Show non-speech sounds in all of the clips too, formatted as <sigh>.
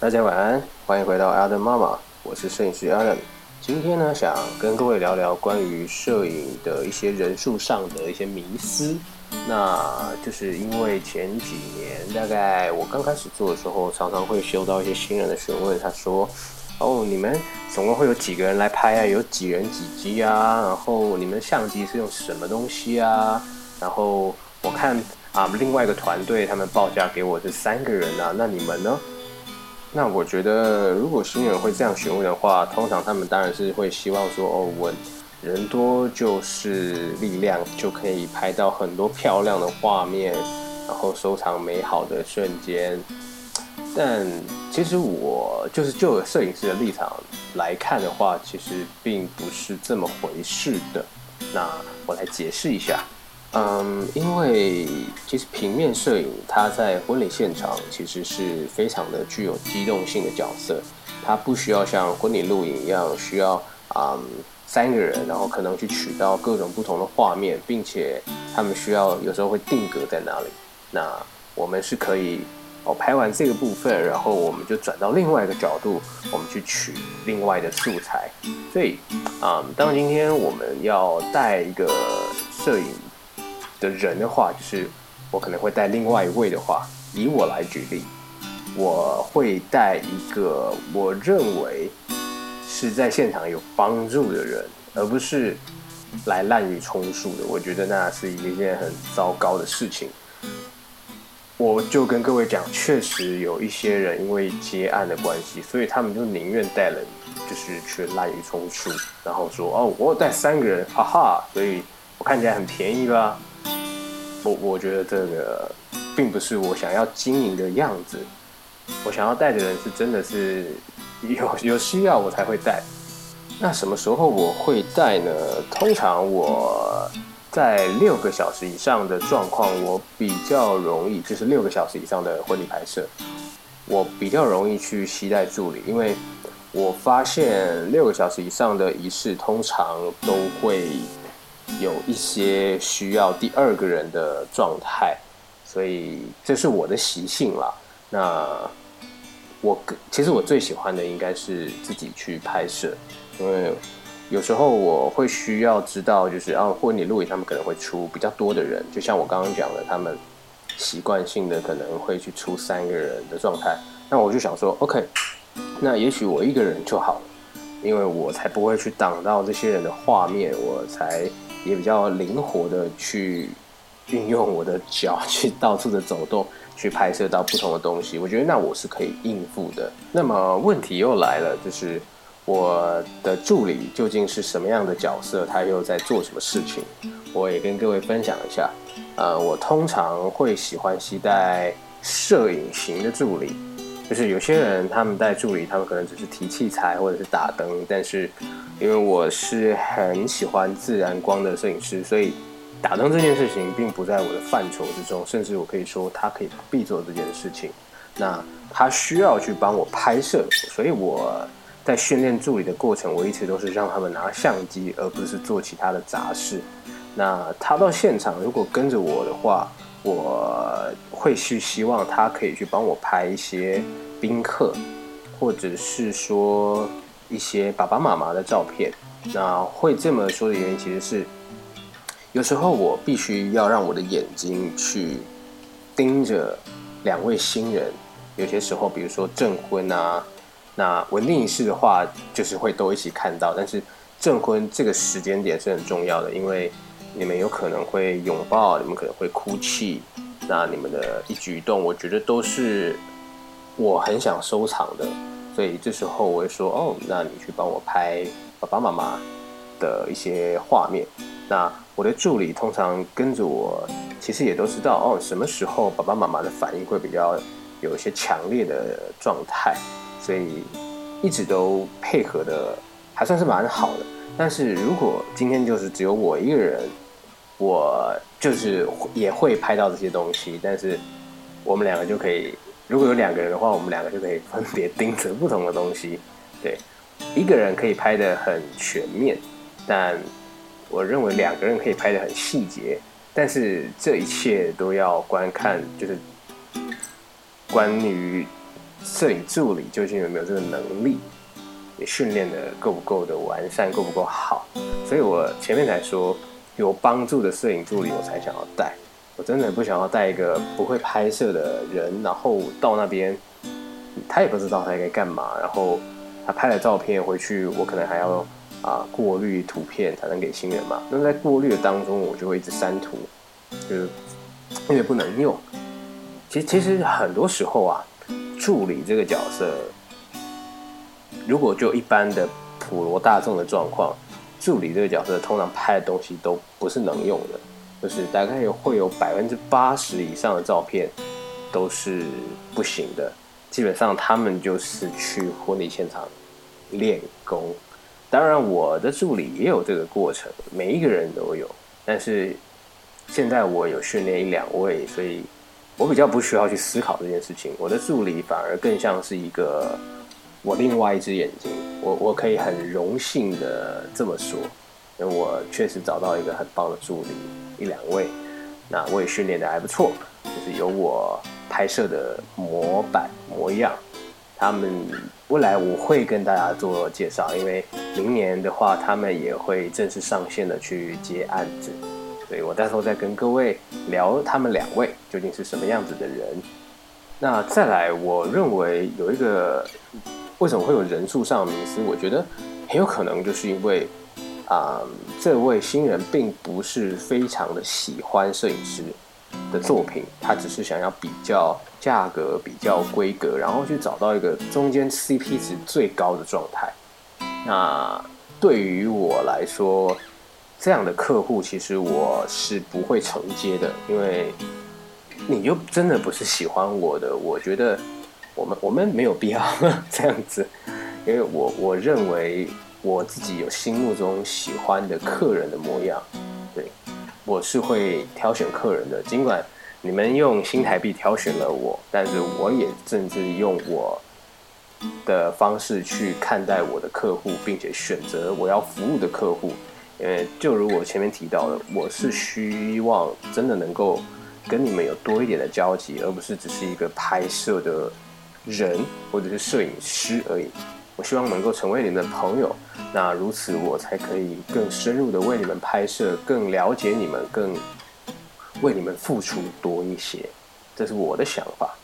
大家晚安，欢迎回到 Adam 妈妈，我是摄影师 Adam。今天呢，想跟各位聊聊关于摄影的一些人数上的一些迷思。那就是因为前几年，大概我刚开始做的时候，常常会收到一些新人的询问，他说：“哦，你们总共会有几个人来拍啊？有几人几机啊？然后你们相机是用什么东西啊？然后我看啊，另外一个团队他们报价给我是三个人啊，那你们呢？”那我觉得，如果新人会这样询问的话，通常他们当然是会希望说：“哦，我人多就是力量，就可以拍到很多漂亮的画面，然后收藏美好的瞬间。”但其实我就是就摄影师的立场来看的话，其实并不是这么回事的。那我来解释一下。嗯，因为其实平面摄影它在婚礼现场其实是非常的具有机动性的角色，它不需要像婚礼录影一样需要嗯三个人，然后可能去取到各种不同的画面，并且他们需要有时候会定格在那里。那我们是可以哦拍完这个部分，然后我们就转到另外一个角度，我们去取另外的素材。所以啊，嗯，当今天我们要带一个摄影。的人的话，就是我可能会带另外一位的话，以我来举例，我会带一个我认为是在现场有帮助的人，而不是来滥竽充数的。我觉得那是一件很糟糕的事情。我就跟各位讲，确实有一些人因为接案的关系，所以他们就宁愿带人，就是去滥竽充数，然后说哦，我带三个人，哈哈，所以我看起来很便宜啦。我我觉得这个并不是我想要经营的样子，我想要带的人是真的是有有需要我才会带。那什么时候我会带呢？通常我在六个小时以上的状况，我比较容易，就是六个小时以上的婚礼拍摄，我比较容易去携带助理，因为我发现六个小时以上的仪式通常都会。有一些需要第二个人的状态，所以这是我的习性啦。那我其实我最喜欢的应该是自己去拍摄，因为有时候我会需要知道，就是啊，婚礼录影他们可能会出比较多的人，就像我刚刚讲的，他们习惯性的可能会去出三个人的状态。那我就想说，OK，那也许我一个人就好了，因为我才不会去挡到这些人的画面，我才。也比较灵活的去运用我的脚去到处的走动，去拍摄到不同的东西。我觉得那我是可以应付的。那么问题又来了，就是我的助理究竟是什么样的角色？他又在做什么事情？我也跟各位分享一下。呃，我通常会喜欢携带摄影型的助理。就是有些人他们带助理，他们可能只是提器材或者是打灯，但是因为我是很喜欢自然光的摄影师，所以打灯这件事情并不在我的范畴之中，甚至我可以说他可以不必做这件事情。那他需要去帮我拍摄，所以我在训练助理的过程，我一直都是让他们拿相机，而不是做其他的杂事。那他到现场如果跟着我的话，我会去希望他可以去帮我拍一些宾客，或者是说一些爸爸妈妈的照片。那会这么说的原因，其实是有时候我必须要让我的眼睛去盯着两位新人。有些时候，比如说证婚啊，那稳定仪式的话，就是会都一起看到。但是证婚这个时间点是很重要的，因为。你们有可能会拥抱，你们可能会哭泣，那你们的一举一动，我觉得都是我很想收藏的。所以这时候我会说：“哦，那你去帮我拍爸爸妈妈的一些画面。”那我的助理通常跟着我，其实也都知道哦，什么时候爸爸妈妈的反应会比较有一些强烈的状态，所以一直都配合的还算是蛮好的。但是如果今天就是只有我一个人，我就是也会拍到这些东西，但是我们两个就可以，如果有两个人的话，我们两个就可以分别盯着不同的东西。对，一个人可以拍得很全面，但我认为两个人可以拍得很细节。但是这一切都要观看，就是关于摄影助理究竟有没有这个能力，训练的够不够的完善，够不够好？所以我前面才说有帮助的摄影助理，我才想要带。我真的不想要带一个不会拍摄的人，然后到那边他也不知道他该干嘛，然后他拍了照片回去，我可能还要啊过滤图片才能给新人嘛。那在过滤的当中，我就会一直删图，就是因为不能用。其实其实很多时候啊，助理这个角色，如果就一般的普罗大众的状况，助理这个角色通常拍的东西都不是能用的，就是大概会有百分之八十以上的照片都是不行的。基本上他们就是去婚礼现场练功。当然，我的助理也有这个过程，每一个人都有。但是现在我有训练一两位，所以。我比较不需要去思考这件事情，我的助理反而更像是一个我另外一只眼睛。我我可以很荣幸的这么说，因为我确实找到一个很棒的助理，一两位，那我也训练的还不错，就是有我拍摄的模板模样。他们未来我会跟大家做介绍，因为明年的话，他们也会正式上线的去接案子。所以我到时候再跟各位聊他们两位究竟是什么样子的人。那再来，我认为有一个为什么会有人数上的迷思？我觉得很有可能就是因为啊、这位新人并不是非常的喜欢摄影师的作品，他只是想要比较价格、比较规格，然后去找到一个中间 CP 值最高的状态。那对于我来说，这样的客户其实我是不会承接的，因为你又真的不是喜欢我的，我觉得我们我们没有必要 <laughs> 这样子，因为我我认为我自己有心目中喜欢的客人的模样，对，我是会挑选客人的，尽管你们用新台币挑选了我，但是我也甚至用我的方式去看待我的客户，并且选择我要服务的客户。因为就如我前面提到的，我是希望真的能够跟你们有多一点的交集，而不是只是一个拍摄的人或者是摄影师而已。我希望能够成为你们的朋友，那如此我才可以更深入的为你们拍摄，更了解你们，更为你们付出多一些。这是我的想法。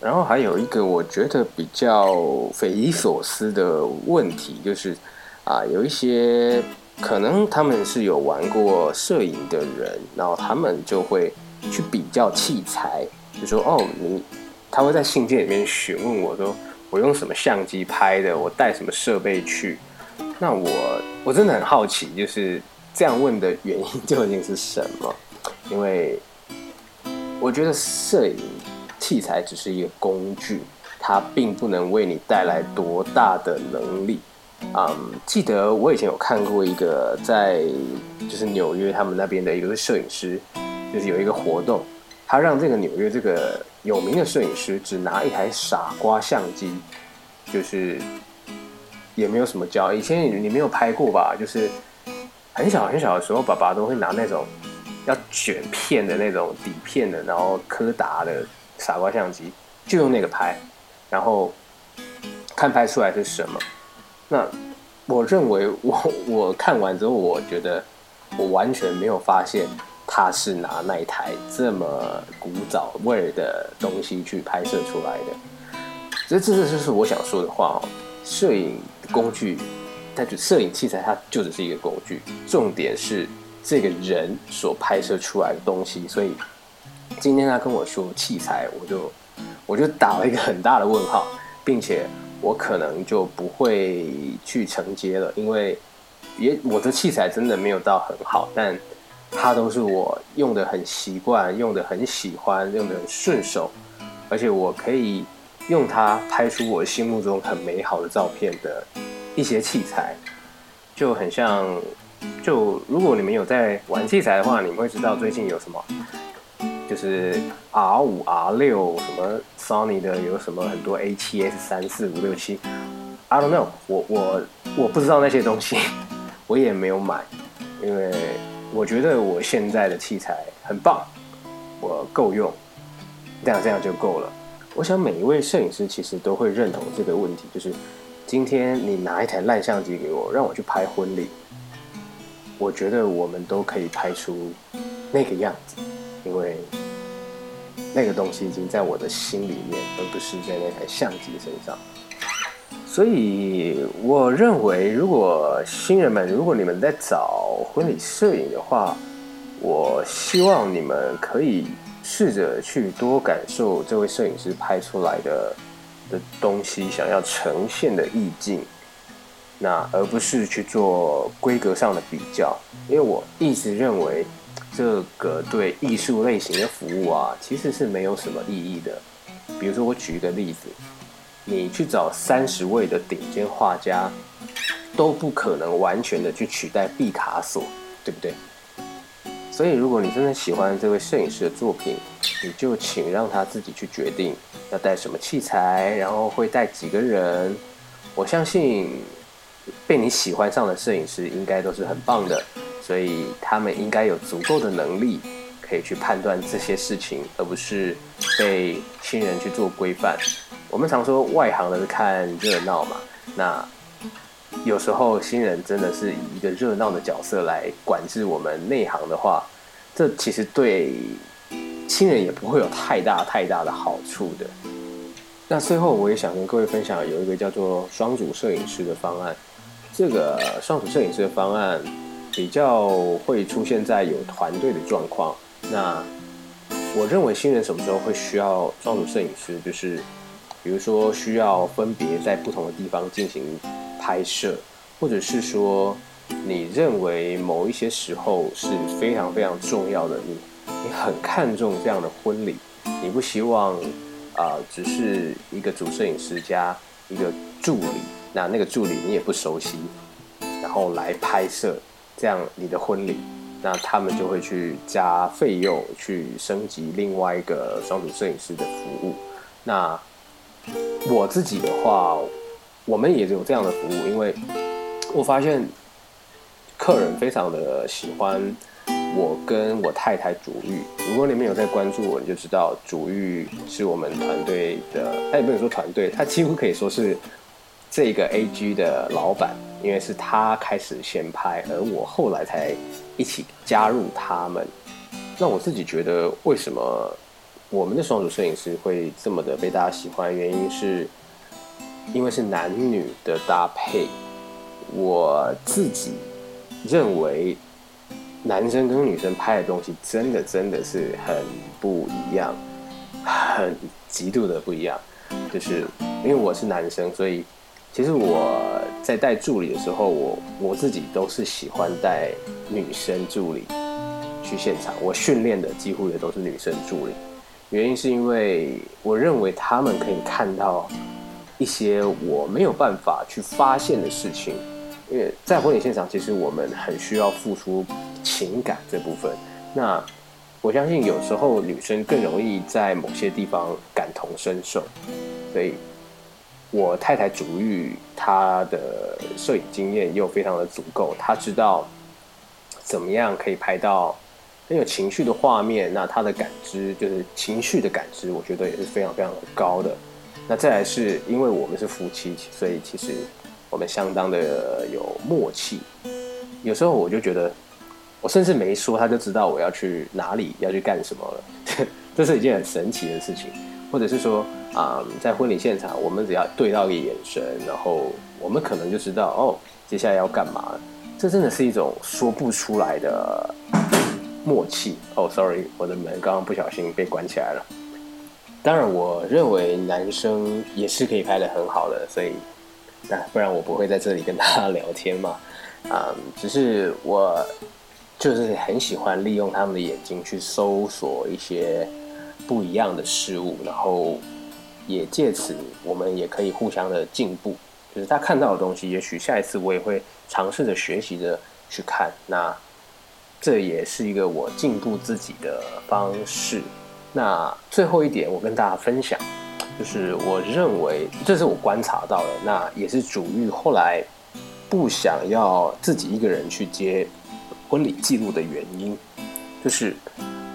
然后还有一个我觉得比较匪夷所思的问题，就是啊，有一些。可能他们是有玩过摄影的人，然后他们就会去比较器材，就说：“哦，你，他会在信件里面询问我说，我用什么相机拍的，我带什么设备去。”那我我真的很好奇，就是这样问的原因究竟是什么？因为我觉得摄影器材只是一个工具，它并不能为你带来多大的能力。嗯记得我以前有看过一个在就是纽约他们那边的一个摄影师，就是有一个活动，他让这个纽约这个有名的摄影师只拿一台傻瓜相机，就是也没有什么教。以前你没有拍过吧？就是很小很小的时候，爸爸都会拿那种要卷片的那种底片的，然后柯达的傻瓜相机，就用那个拍，然后看拍出来是什么。那我认为我我看完之后，我觉得我完全没有发现他是拿那一台这么古早味的东西去拍摄出来的。这这这就是我想说的话哦。摄影工具，它就摄影器材，它就只是一个工具。重点是这个人所拍摄出来的东西。所以今天他跟我说器材，我就我就打了一个很大的问号，并且。我可能就不会去承接了，因为也我的器材真的没有到很好，但它都是我用的很习惯、用的很喜欢、用的很顺手，而且我可以用它拍出我心目中很美好的照片的一些器材，就很像，就如果你们有在玩器材的话，你们会知道最近有什么。就是 R 五 R 六什么 Sony 的有什么很多 A 七 S 三四五六七，I don't know，我我我不知道那些东西，<laughs> 我也没有买，因为我觉得我现在的器材很棒，我够用，这样这样就够了。我想每一位摄影师其实都会认同这个问题，就是今天你拿一台烂相机给我，让我去拍婚礼，我觉得我们都可以拍出那个样子，因为那个东西已经在我的心里面，而不是在那台相机身上。所以我认为，如果新人们，如果你们在找婚礼摄影的话，我希望你们可以试着去多感受这位摄影师拍出来的的东西，想要呈现的意境，那而不是去做规格上的比较，因为我一直认为这个对艺术类型的服务啊，其实是没有什么意义的。比如说，我举一个例子。你去找三十位的顶尖画家，都不可能完全的去取代毕卡索，对不对？所以，如果你真的喜欢这位摄影师的作品，你就请让他自己去决定要带什么器材，然后会带几个人。我相信被你喜欢上的摄影师应该都是很棒的，所以他们应该有足够的能力可以去判断这些事情，而不是被新人去做规范。我们常说外行的是看热闹嘛，那有时候新人真的是以一个热闹的角色来管制我们内行的话，这其实对新人也不会有太大太大的好处的。那最后我也想跟各位分享，有一个叫做双主摄影师的方案。这个双主摄影师的方案比较会出现在有团队的状况。那我认为新人什么时候会需要双主摄影师，就是。比如说，需要分别在不同的地方进行拍摄，或者是说，你认为某一些时候是非常非常重要的，你你很看重这样的婚礼，你不希望啊、只是一个主摄影师加一个助理，那那个助理你也不熟悉，然后来拍摄这样你的婚礼，那他们就会去加费用去升级另外一个双主摄影师的服务，那。我自己的话，我们也有这样的服务，因为 <tsk> 我发现客人非常的喜欢我跟我太太主玉。如果你们有在关注我，你就知道主玉是我们团队的，他也不能说团队，他几乎可以说是这个 AG 的老板，因为是他开始先拍，而我后来才一起加入他们。那我自己觉得，为什么？我们的双主摄影师会这么的被大家喜欢，原因是因为是男女的搭配。我自己认为，男生跟女生拍的东西真的真的是很不一样，很极度的不一样。就是因为我是男生，所以其实我在带助理的时候，我我自己都是喜欢带女生助理去现场。我训练的几乎也都是女生助理。原因是因为我认为他们可以看到一些我没有办法去发现的事情，因为在婚礼现场，其实我们很需要付出情感这部分。那我相信有时候女生更容易在某些地方感同身受，所以我太太主玉她的摄影经验又非常的足够，她知道怎么样可以拍到。很有情绪的画面，那他的感知就是情绪的感知，我觉得也是非常非常的高的。那再来是因为我们是夫妻，所以其实我们相当的有默契。有时候我就觉得，我甚至没说，他就知道我要去哪里，要去干什么了。<laughs> 这是一件很神奇的事情。或者是说，啊、在婚礼现场，我们只要对到一个眼神，然后我们可能就知道哦，接下来要干嘛了。这真的是一种说不出来的。默契哦，sorry，我的门刚刚不小心被关起来了。当然，我认为男生也是可以拍得很好的，所以那不然我不会在这里跟大家聊天嘛。啊，<laughs> 只是我就是很喜欢利用他们的眼睛去搜索一些不一样的事物，然后也借此我们也可以互相的进步。就是他看到的东西，也许下一次我也会尝试着学习着去看那。这也是一个我进步自己的方式。那最后一点，我跟大家分享，就是我认为这是我观察到的，那也是主玉后来不想要自己一个人去接婚礼记录的原因，就是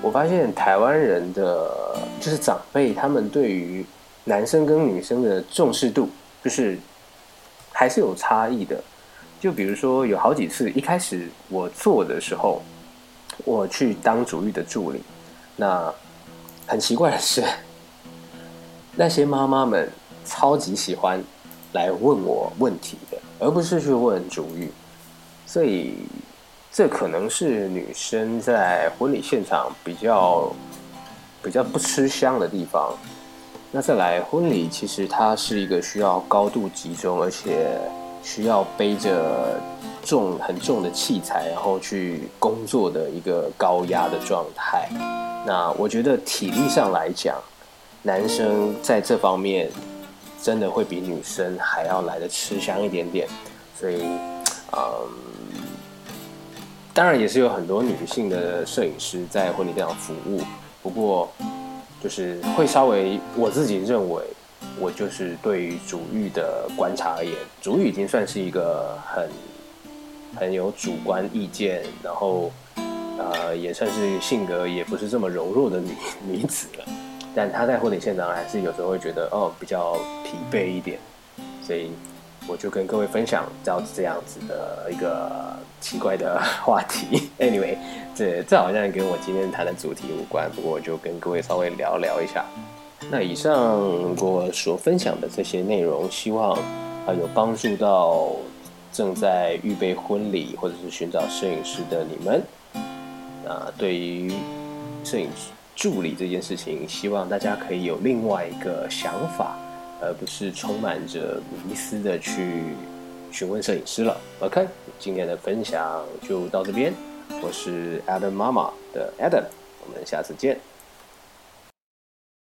我发现台湾人的就是长辈，他们对于男生跟女生的重视度就是还是有差异的。就比如说，有好几次，一开始我做的时候，我去当主育的助理，那很奇怪的是，<laughs> 那些妈妈们超级喜欢来问我问题的，而不是去问主育，所以这可能是女生在婚礼现场比较比较不吃香的地方。那再来，婚礼其实它是一个需要高度集中，而且需要背着重很重的器材，然后去工作的一个高压的状态。那我觉得体力上来讲，男生在这方面真的会比女生还要来得吃香一点点。所以，嗯，当然也是有很多女性的摄影师在婚礼现场服务，不过。就是会稍微，我自己认为，我就是对于主育的观察而言，主育已经算是一个很很有主观意见，然后呃也算是性格也不是这么柔弱的女女子了。但她在婚礼现场还是有时候会觉得哦比较疲惫一点，所以。我就跟各位分享到这样子的一个奇怪的话题。<laughs> Anyway，这这好像跟我今天谈的主题无关，不过我就跟各位稍微聊聊一下。那以上我所分享的这些内容，希望啊有帮助到正在预备婚礼或者是寻找摄影师的你们。啊，对于摄影助理这件事情，希望大家可以有另外一个想法。而不是充满着迷思的去询问摄影师了。OK，今天的分享就到这边。我是 Adam 妈妈的 Adam，我们下次见。